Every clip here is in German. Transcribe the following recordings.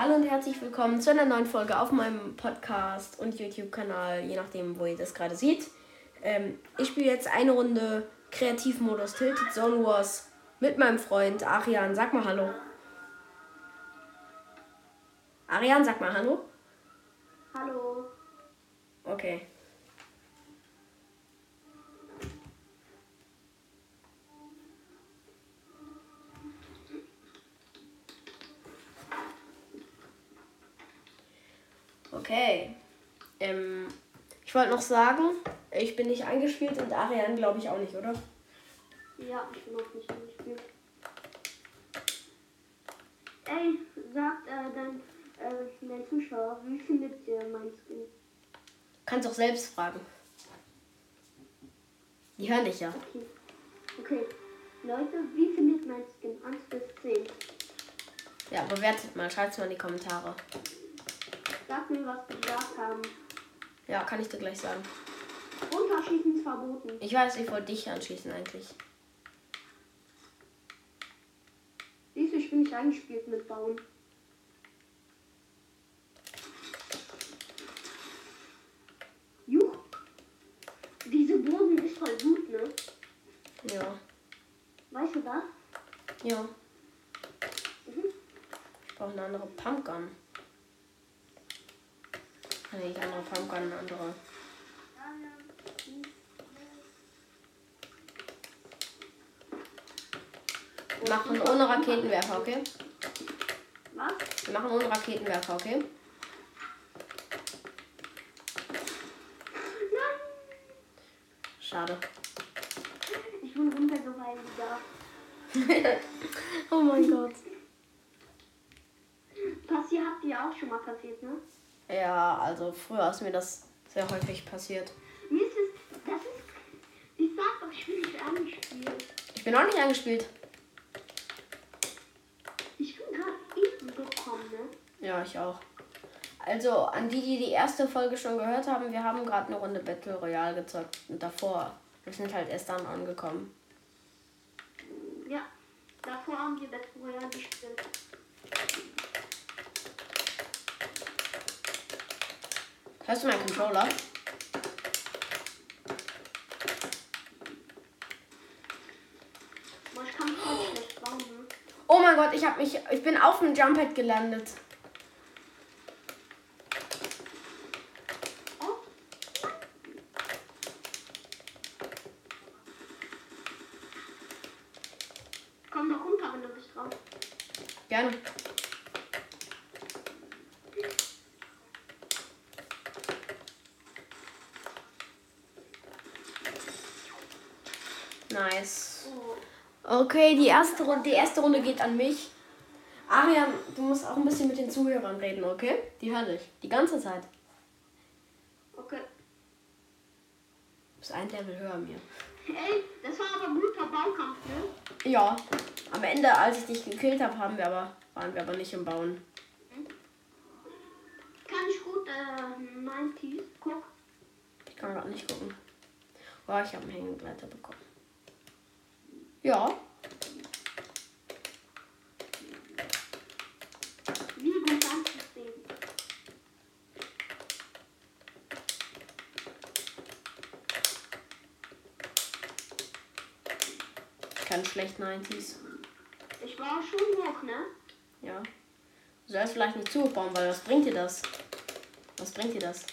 Hallo und herzlich willkommen zu einer neuen Folge auf meinem Podcast und YouTube-Kanal, je nachdem, wo ihr das gerade seht. Ähm, ich spiele jetzt eine Runde Kreativmodus Tilted Zone Wars mit meinem Freund Arian. Sag mal Hallo. Arian, sag mal Hallo. Hallo. Okay. Okay. Ähm, ich wollte noch sagen, ich bin nicht eingespielt und Ariane glaube ich auch nicht, oder? Ja, ich bin auch nicht eingespielt. Ey, sagt äh, dein, äh, dein Zuschauer, wie findet ihr mein Skin? Kannst auch selbst fragen. Die hören dich ja. Okay. Okay. Leute, wie findet mein Skin? 1 bis 10. Ja, bewertet mal, schreibt's mal in die Kommentare. Sag mir, was die gesagt haben. Ja, kann ich dir gleich sagen. Unterschießen ist verboten. Ich weiß, ich wollte dich anschließen eigentlich. Siehst du, ich bin nicht eingespielt mit Bauen. Juch. Diese Boden ist voll gut, ne? Ja. Weißt du das? Ja. Mhm. Ich brauche eine andere Pumpgun. Nee, nicht andere Pumpgun, eine andere. Wir machen ohne Raketenwerfer, okay? Was? Wir machen ohne Raketenwerfer, okay? Nein! Schade. Ich bin runtergefallen wieder. oh mein Gott. Passiert habt ihr auch schon mal passiert, ne? Ja, also früher ist mir das sehr häufig passiert. Mir ist es, das ist, ich sag doch, ich bin nicht angespielt. Ich bin auch nicht eingespielt. Ich bin gerade eben gekommen, ne? Ja, ich auch. Also, an die, die die erste Folge schon gehört haben, wir haben gerade eine Runde Battle Royale gezockt. Und davor, wir sind halt erst dann angekommen. Ja. Davor haben wir Battle Royale gespielt. Hörst du meinen Controller? Ne? Oh mein Gott, ich hab mich. Ich bin auf dem Jumppad gelandet. Oh, komm doch runter, wenn du bist drauf. Gerne. Nice. Okay, die erste, Runde, die erste Runde geht an mich. Arian, du musst auch ein bisschen mit den Zuhörern reden, okay? Die hören dich. Die ganze Zeit. Okay. Du bist ein Level höher mir. Ey, das war aber guter Baukampf, ne? Ja. Am Ende, als ich dich gekillt habe, haben wir aber, waren wir aber nicht im Bauen. Kann ich gut, äh, 90s? Guck. Ich kann gerade nicht gucken. Oh, ich habe einen Hängegleiter bekommen. Ja. Kann schlecht 90s. Ich war schon hoch, ne? Ja. Du sollst vielleicht nicht zu hoch bauen, weil was bringt dir das? Was bringt dir das?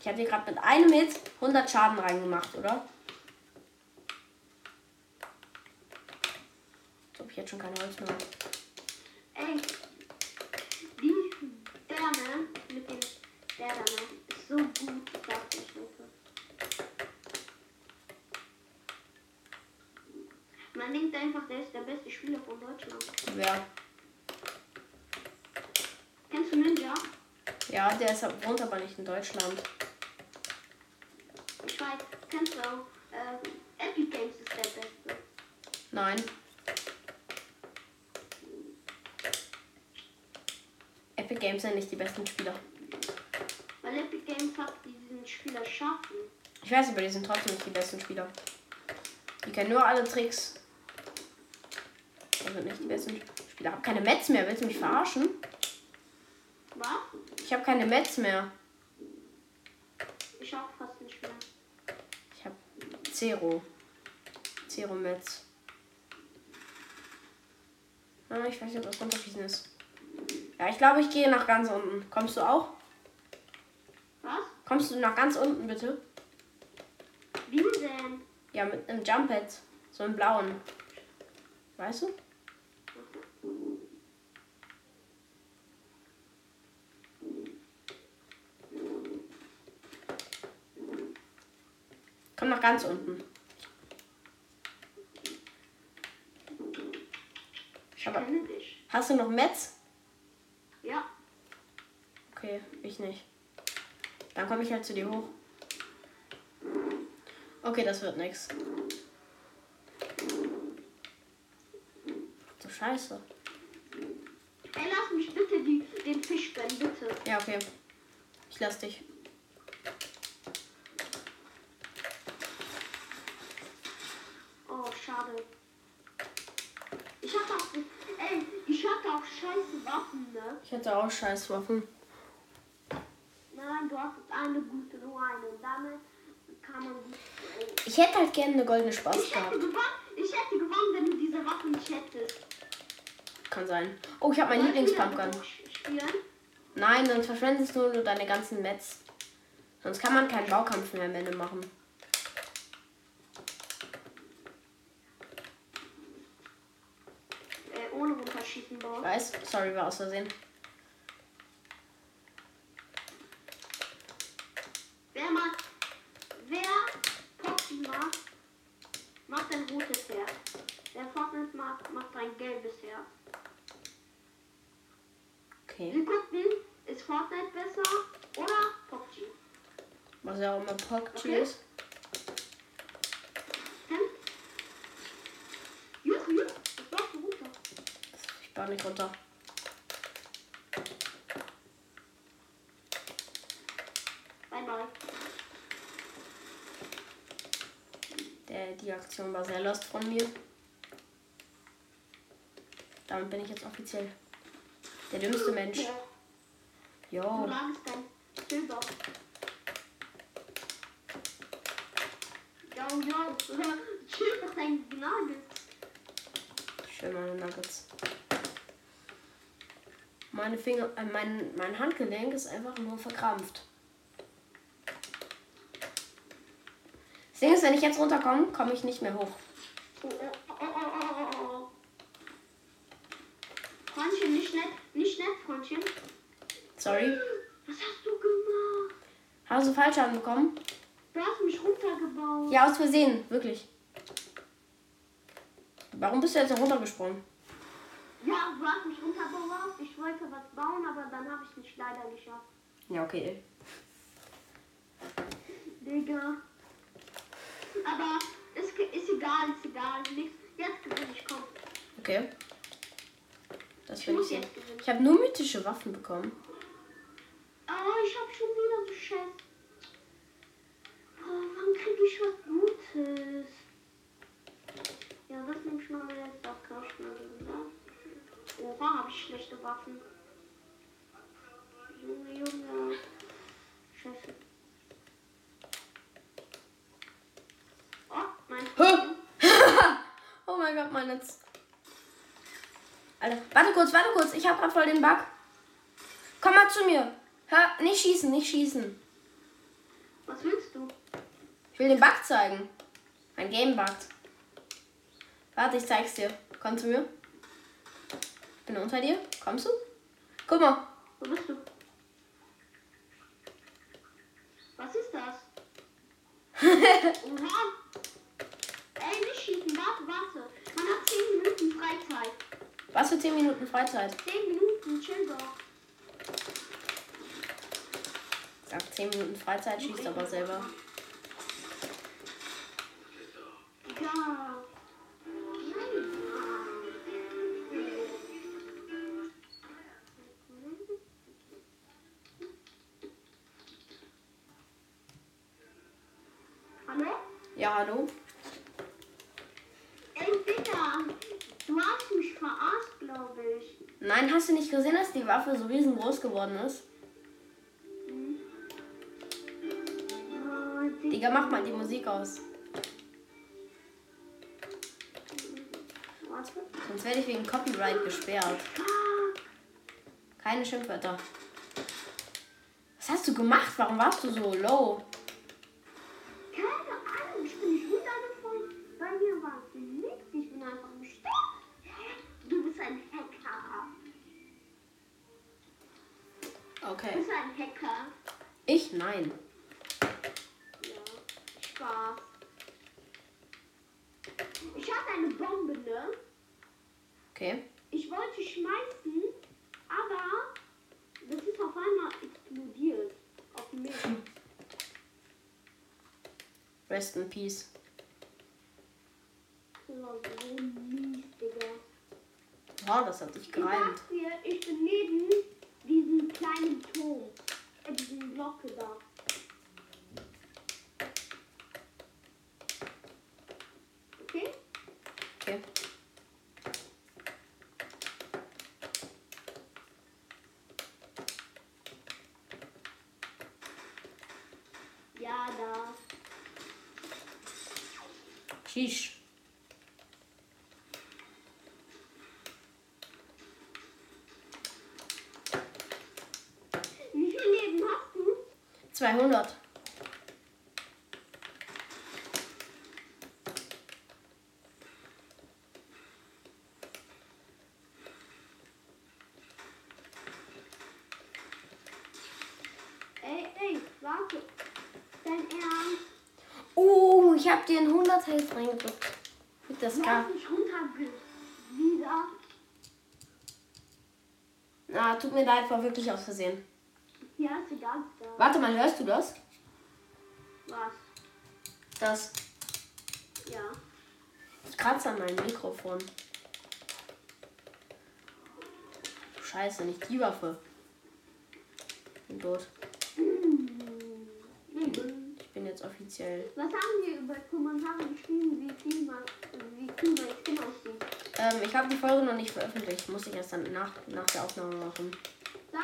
Ich habe dir gerade mit einem Hit 100 Schaden reingemacht, oder? Ich jetzt schon kein Holz mehr habe. Ey, die, der, ne? Mit da, ne? Ist so gut, ich sag nicht, Leute. Man denkt einfach, der ist der beste Spieler von Deutschland. Wer? Kennst du Ninja? Ja, der ist, wohnt aber nicht in Deutschland. Ich weiß, kennst du auch, äh, Epic Games ist der beste. Nein. Epic Games sind nicht die besten Spieler. Weil Epic Games hat diesen Spieler schaffen. Ich weiß, aber die sind trotzdem nicht die besten Spieler. Die kennen nur alle Tricks. Sind nicht die besten Spieler. Hab keine Mets mehr. Willst du mich verarschen? Ich habe keine Mets mehr. Ich auch fast nicht mehr. Ich habe Zero. Zero Mets. Ah, ich weiß nicht, ob das runterschießen ist. Ja, ich glaube, ich gehe nach ganz unten. Kommst du auch? Was? Kommst du nach ganz unten, bitte? Wie denn? Ja, mit einem Jump Pad. So einem blauen. Weißt du? Komm nach ganz unten. Ich Aber-. Hast du noch Metz? Ja. Okay, ich nicht. Dann komme ich halt zu dir hoch. Okay, das wird nix. Du Scheiße. Ey, lass mich bitte die, den Fisch gönnen, bitte. Ja, okay. Ich lass dich. Oh, schade. Ich hatte auch, ey, ich hatte auch scheiße Waffen, ne? Ich hätte auch Scheißwaffen. Nein, du hast eine gute, nur eine. Und damit kann man. Ey. Ich hätte halt gerne eine goldene Spaß Ich hätte gehabt. gewonnen, ich hätte gewonnen, wenn du diese Waffen nicht hättest. Kann sein. Oh, ich habe mein Wollen wir Lieblingspumpgun. wieder Spielen? Nein, sonst verschwendest du nur deine ganzen Metz. Sonst kann man keinen Baukampf mehr am Ende machen. Äh, ohne runterschießen, Bro. weiß. Sorry, war aus Versehen. Wer mag, wer Poppy mag, macht ein rotes Herz. Wer Fortnite mag, macht ein gelbes Herz. Okay. Wir gucken, ist Fortnite besser oder PUBG? Was ja auch immer PUBG Okay. ist. Hm? Ich baue nicht runter. Bye bye. Der, die Aktion war sehr lost von mir. Damit bin ich jetzt offiziell der dümmste Mensch. Jo. Schön meine Nuggets. Meine Finger, äh, mein, mein Handgelenk ist einfach nur verkrampft. Das Ding ist, wenn ich jetzt runterkomme, komme ich nicht mehr hoch. Freundchen, nicht nett, nicht nett, Freundchen. Sorry. Was hast du gemacht? Hast du Fallschaden bekommen? Du hast mich runtergebaut. Ja, aus Versehen, wirklich. Warum bist du jetzt runtergesprungen? Ja, du hast mich runtergebaut. Ich wollte was bauen, aber dann habe ich es nicht leider geschafft. Ja, okay. Digga. Aber ist, ge- ist egal, ist egal. Nichts. Jetzt gewinne ich, komm. Okay. Das finde ich jetzt. Ich habe nur mythische Waffen bekommen. Oh, ich habe schon wieder so Scheiß. Oh, wann kriege ich was Gutes? Ja, das nehme ich mal jetzt auf Kirschner wieder. Oha, habe ich schlechte Waffen. Junge, Junge. Scheiße. Oh, mein Hä? oh mein Gott, mein Netz. Alter, warte kurz, warte kurz. Ich habe gerade voll den Bug. Komm mal zu mir. Hör, nicht schießen, nicht schießen. Was willst du? Ich will den Bug zeigen. Mein Game buggt. Warte, ich zeig's dir. Komm zu mir. Ich bin unter dir. Kommst du? Guck mal. Wo bist du? Was ist das? Oha! Ey, nicht schießen, warte, warte. Man hat 10 Minuten Freizeit. Was für 10 Minuten Freizeit? 10 Minuten, chill doch. Sag 10 Minuten Freizeit, schießt aber selber. Ja. Waffe so riesengroß geworden ist. Digga, mach mal die Musik aus. Sonst werde ich wegen Copyright gesperrt. Keine Schimpfwörter. Was hast du gemacht? Warum warst du so low? Rest in peace. Wow, das hat dich Ich gereimt. ich bin neben diesem kleinen Turm. Äh, diesen Glocke da. Okay? Okay. Ja, da. Sheesh. Wie viel Leben hast du? 200. Ey, ey, warte. Dein Ernst? Oh, ich habe dir einen 100 Health reingedrückt. Mit der mich runterge... Wieder. Na, tut mir leid, war wirklich aus Versehen. Da. Warte mal, hörst du das? Was? Das. Ja. Ich kratze an meinem Mikrofon. Scheiße, nicht die Waffe. Bin tot. Ich bin jetzt offiziell. Was haben wir über Kommentare geschrieben, wie viel man, wie cool mein Skin aussieht? Ähm, ich habe die Folge noch nicht veröffentlicht. Muss ich erst dann nach, nach der Aufnahme machen. Da?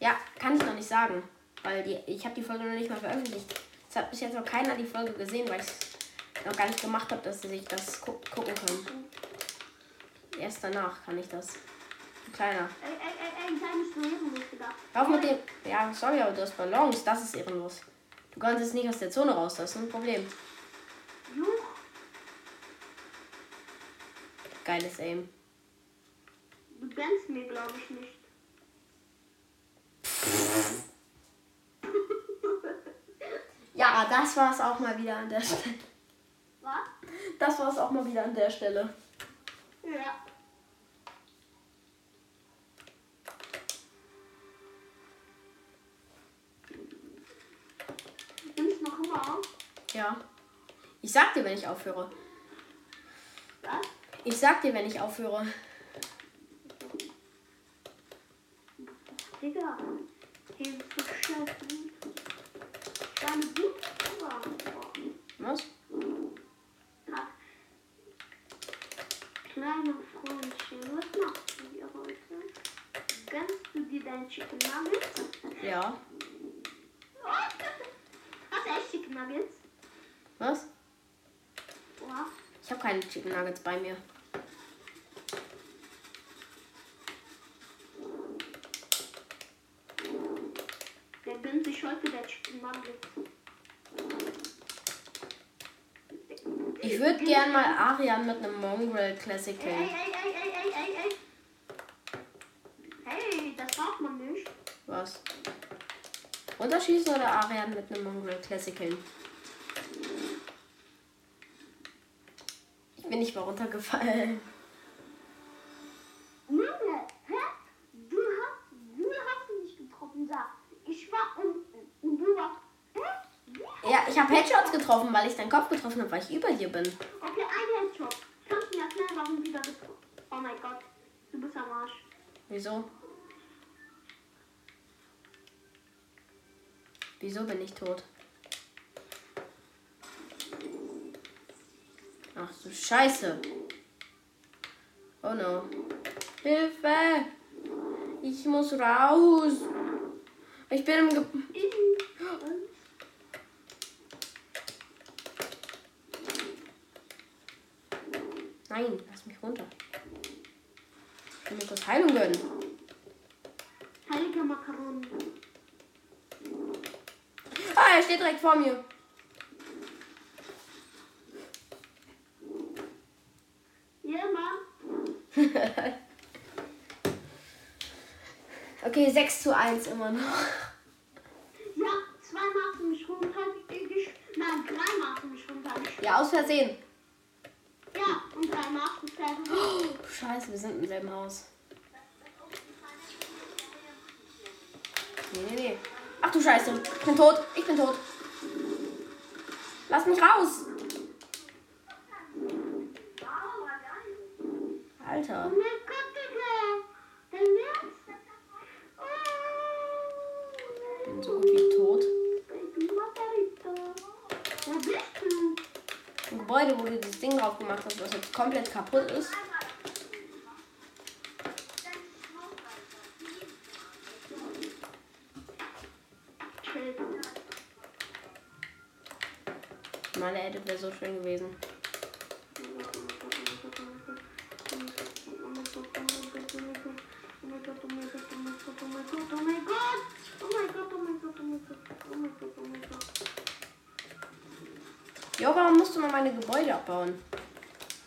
Ja, kann ich noch nicht sagen. Weil die, ich habe die Folge noch nicht mal veröffentlicht. Es hat bis jetzt noch keiner die Folge gesehen, weil ich es noch gar nicht gemacht habe, dass sie sich das gu gucken können. Erst danach kann ich das. Ein Kleiner. Ey, ey, ey, ehrenlos gedacht. Hör auf mit dem. Ja, sorry, aber du hast Ballons. Das ist ehrenlos. Du kannst jetzt nicht aus der Zone raus. Das ist ein Problem. Juch. Geiles Aim. Du gönnst mir, glaube ich, nicht. Ja, das war's auch mal wieder an der Stelle. Was? Das war's auch mal wieder an der Stelle. Ja. Nimmst noch immer auf? Ja. Ich sag dir, wenn ich aufhöre. Was? Ich sag dir, wenn ich aufhöre. Digga. Hier ist so scheiße. Deine Buchstaben. Was? Ja. Kleine Freundchen, was machst du hier heute? Gönnst du dir dein Chicken Nuggets? Ja. Hast du echt Chicken Nuggets? Was? Oha. Ich habe keine Chicken Nuggets bei mir. Der gönnt sich heute der Chicken Nuggets. Ich würde gern mal Arian mit einem Mongrel Classic Ey, killen. ey, ey, ey, ey, ey, ey. Hey, das braucht man nicht. Was? Runterschießen oder Arian mit einem Mongrel Classic killen? Bin nicht mal runtergefallen. Junge, hä? Du hast, du hast ihn nicht getroffen, sag. Ich war unten und du warst. Hä? Wie? Ja, ich habe Headshots getroffen, weil ich deinen Kopf getroffen habe, weil ich über dir bin. Okay, ein Headshot. Kannst du mir erklären, warum wieder getroffen? Oh mein Gott, du bist am Arsch. Wieso? Wieso bin ich tot? Ach so, scheiße. Oh no. Hilfe! Ich muss raus. Ich bin im Ge Nein, lass mich runter. Ich will mir kurz Heilung gönnen. Heiliger Makaron. Ah, er steht direkt vor mir. Okay, 6 zu 1 immer noch. Ja, zweimal hast du mich runtergeschlagen. Nein, dreimal hast du mich runtergeschlagen. Ja, aus Versehen. Ja, und dreimal hast du fertig. Oh, scheiße, wir sind im selben Haus. Nee, nee, nee. Ach du Scheiße, ich bin tot. Ich bin tot. Lass mich raus. Alter. Oh mein Gott, Digga. Dein Ernst? Ich Oh. bin so gut wie tot. Baby Margarita. Wo bist du? Ein Gebäude, wo du das Ding drauf gemacht hast, was jetzt komplett kaputt ist. Meine Edit wäre so schön gewesen. Jo, warum musst du mal meine Gebäude abbauen?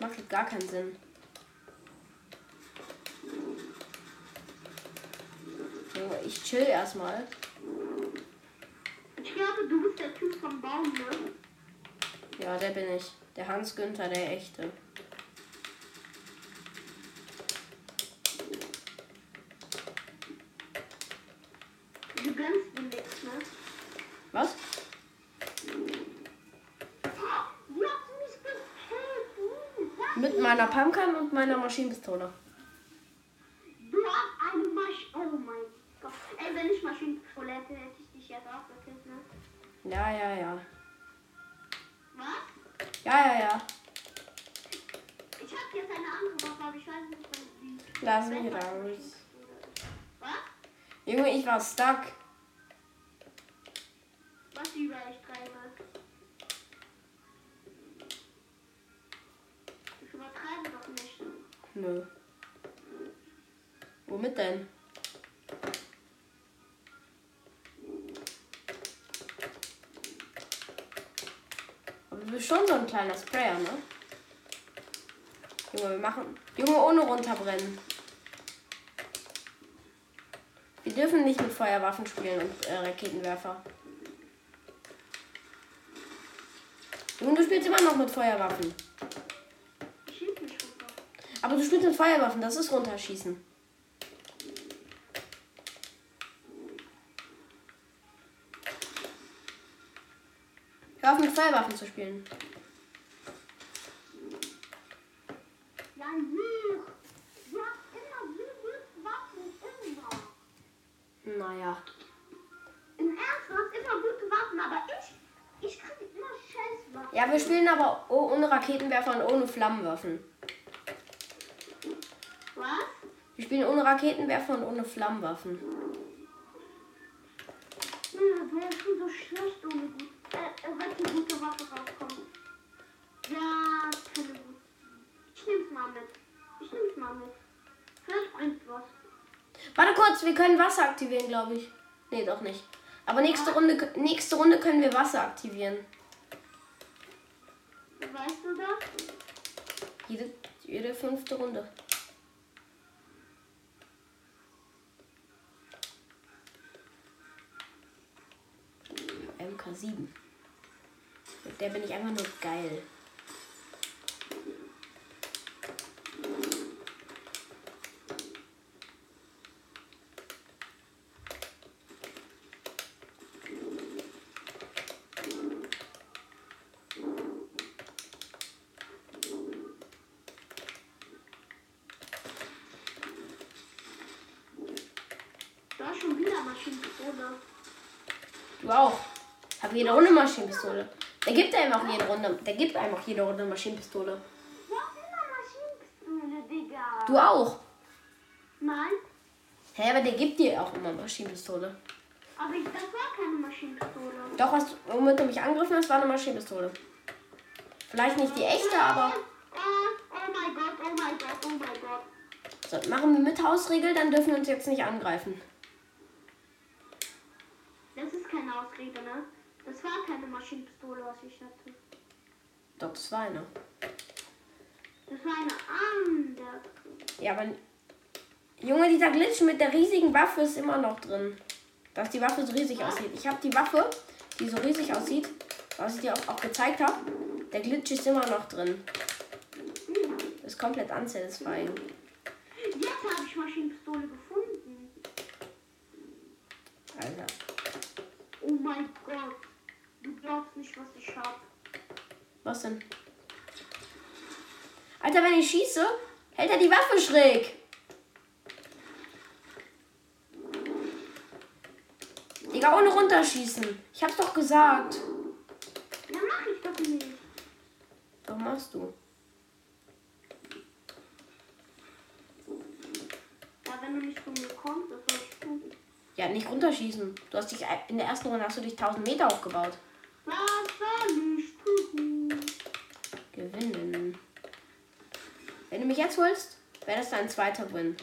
Macht gar keinen Sinn. Junge, ich chill erstmal. Ich glaube, du bist der Typ vom Baum, ne? Ja, der bin ich. Der Hans Günther, der echte. Du gönnst mir nichts, ne? Was? Wie hast du mich gekillt? Sag Mit meiner Pumpkin und meiner Maschinenpistole. Du hast eine Masch... Oh mein Gott. Ey, wenn ich Maschinenpistole hätte, hätte ich dich jetzt auch gekillt, ne? Ja, ja, ja. Was? Ja, ja, ja. Ich hab jetzt eine andere Waffe, aber ich weiß nicht, was die... Lass mich raus. Was? Junge, ich war stuck. Was über Nö. Womit denn? Aber du bist schon so ein kleiner Sprayer, ne? Junge, wir machen. Junge, ohne runterbrennen. Wir dürfen nicht mit Feuerwaffen spielen und äh, Raketenwerfer. Junge, du spielst immer noch mit Feuerwaffen. Aber du spielst mit Feuerwaffen, das ist runterschießen. Hör auf mit Feuerwaffen zu spielen. Ja, Lüg. Du hast immer so gute Waffen. Immer. Naja. Im Ernst, du hast immer gute Waffen, aber ich, ich krieg immer scheiß Waffen. Ja, wir spielen aber ohne Raketenwerfer und ohne Flammenwaffen. Wir spielen ohne Raketenwerfer und ohne Flammenwaffen. Ja, du bist schon so schlecht ohne gut. Äh, äh, wenn die gute Waffe rauskommt. Ja, keine gute. Ich nehm's mal mit. Ich nehm's mal mit. Vielleicht bringt's was. Warte kurz, wir können Wasser aktivieren, glaube ich. Nee, doch nicht. Aber nächste Runde, nächste Runde können wir Wasser aktivieren. Weißt du das? Jede, jede fünfte Runde. MK7. Mit der bin ich einfach nur geil. Da ist schon wieder Maschinenpistole. Du auch. Hab jede Runde Maschinenpistole. Der gibt einem auch jede Runde. Der gibt einem auch jede Runde Maschinenpistole. Du hast immer Maschinenpistole, Digga. Du auch. Nein, Hä, aber der gibt dir auch immer Maschinenpistole. aber ich, das war keine Maschinenpistole. Doch, was, womit du mich angegriffen hast, war eine Maschinenpistole. Vielleicht nicht die echte, aber. Oh, oh mein mein Gott, oh mein Gott, oh mein Gott. So, machen wir mit Hausregel, dann dürfen wir uns jetzt nicht angreifen. Das ist keine Ausrede, ne? Das war keine Maschinenpistole, was ich hatte. Doch, das war eine. Das war eine andere. Ja, aber. Junge, dieser Glitch mit der riesigen Waffe ist immer noch drin. Dass die Waffe so riesig aussieht. Ich habe die Waffe, die so riesig aussieht, was ich dir auch, auch gezeigt habe. Der Glitch ist immer noch drin. Ist komplett unsatisfying. Jetzt habe ich Maschinenpistole gefunden. Alter. Oh mein Gott. Du glaubst nicht, was ich habe. Was denn? Alter, wenn ich schieße, hält er die Waffe schräg. Digga, ohne runterschießen. Ich hab's doch gesagt. Ja, mach ich doch nicht. Was machst du? Ja, wenn du nicht von mir kommst, das soll ich tun. Ja, nicht runterschießen. Du hast dich in der ersten Runde hast du dich 1000 Meter aufgebaut. Gewinnen. Wenn du mich jetzt holst, wäre das dein zweiter Win.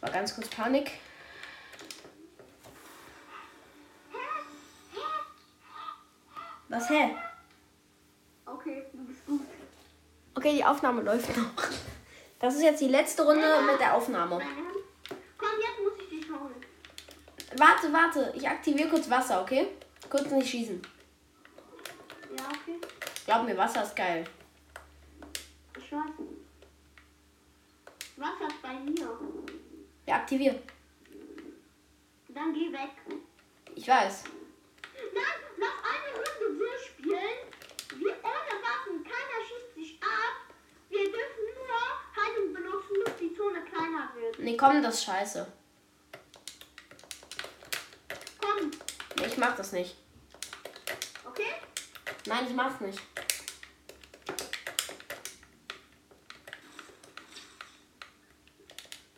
War ganz kurz Panik. Was, hä? Okay, du bist gut. Okay, die Aufnahme läuft noch. Das ist jetzt die letzte Runde mit der Aufnahme. Komm, jetzt muss ich dich holen. Warte, warte. Ich aktiviere kurz Wasser, okay? Kurz nicht schießen. Ja, okay. Glaub mir, Wasser ist geil. Ich weiß. Wasser ist bei mir. Ja, aktivier. Dann geh weg. Ich weiß. Nein, noch eine Runde wir spielen. Wir ohne Waffen. Keiner schießt sich ab. Wir dürfen nur Heilung benutzen, bis die Zone kleiner wird. Nee, komm, das ist scheiße. Komm, Nee, ich mach das nicht. okay? Nein, ich mach's nicht.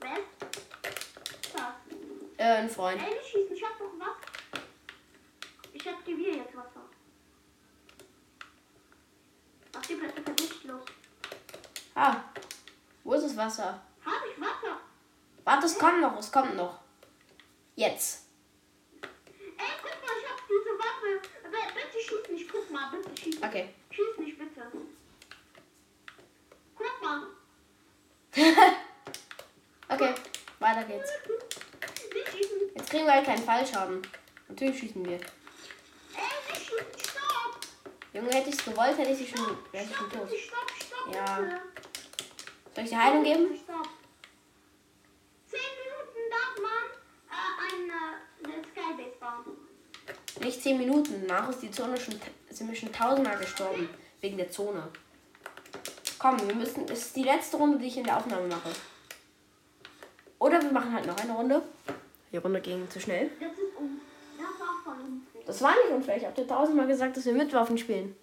Wer das? Äh, ein Freund. Ey, nicht schießen, ich hab doch was. Ich aktiviere jetzt Wasser. Mach die Plätze verdichtlos. Ah. Wo ist das Wasser? Warte, es kommt noch, es kommt noch. Jetzt. Ey, guck mal, ich hab diese Waffe. Aber bitte schieß nicht, guck mal, bitte schieß nicht. Okay. Schieß nicht, bitte. Guck mal. Okay, weiter geht's. Jetzt kriegen wir halt keinen Fallschaden. Natürlich schießen wir. Ey, nicht schießen, stopp. Junge, hätte ich es gewollt, hätte ich sie schon, wäre ich schon Stopp, tot. stopp, stopp, Ja. Soll ich dir Heilung geben? Stopp. Zehn Minuten darf man äh, eine, eine Skybase bauen. Nicht 10 Minuten. Nach ist die Zone schon, sind wir schon tausendmal gestorben. Wegen der Zone. Komm, wir müssen. Es ist die letzte Runde, die ich in der Aufnahme mache. Oder wir machen halt noch eine Runde. Die Runde ging zu schnell. Das ist um. Das war voll unfair. Das war nicht unfair. Ich habe dir tausendmal gesagt, dass wir mit Waffen spielen.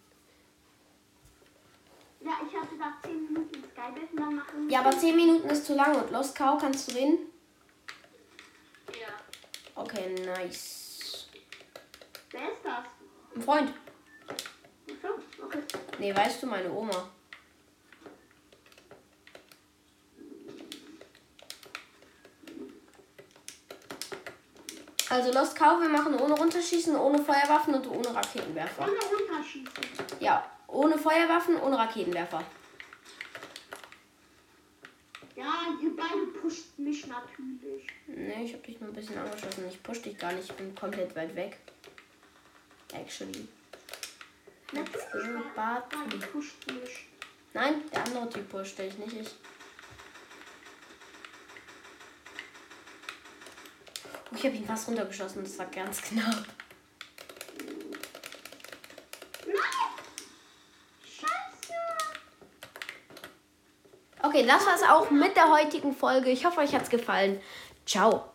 Ja, ich hatte da 10 Minuten Skybase und dann machen Ja, aber 10 Minuten ist zu lang. Und Lost Cow kannst du reden? Ja. Okay, nice. Ein Freund. Achso, okay. Nee, weißt du, meine Oma. Also Lost Cow, wir machen ohne Runterschießen, ohne Feuerwaffen und ohne Raketenwerfer. Ohne runterschießen. Ja, ohne Feuerwaffen, ohne Raketenwerfer. Ja, ihr beide pusht mich natürlich. Nee, ich hab dich nur ein bisschen angeschossen. Ich push dich gar nicht, ich bin komplett weit weg. Actually. Natürlich, go, weil- Bart. weil ihr pusht mich. Nein, der andere Typ pusht dich, nicht ich. Oh, ich habe ihn fast runtergeschossen, das war ganz knapp. Okay, das war's auch mit der heutigen Folge. Ich hoffe, euch hat's gefallen. Ciao.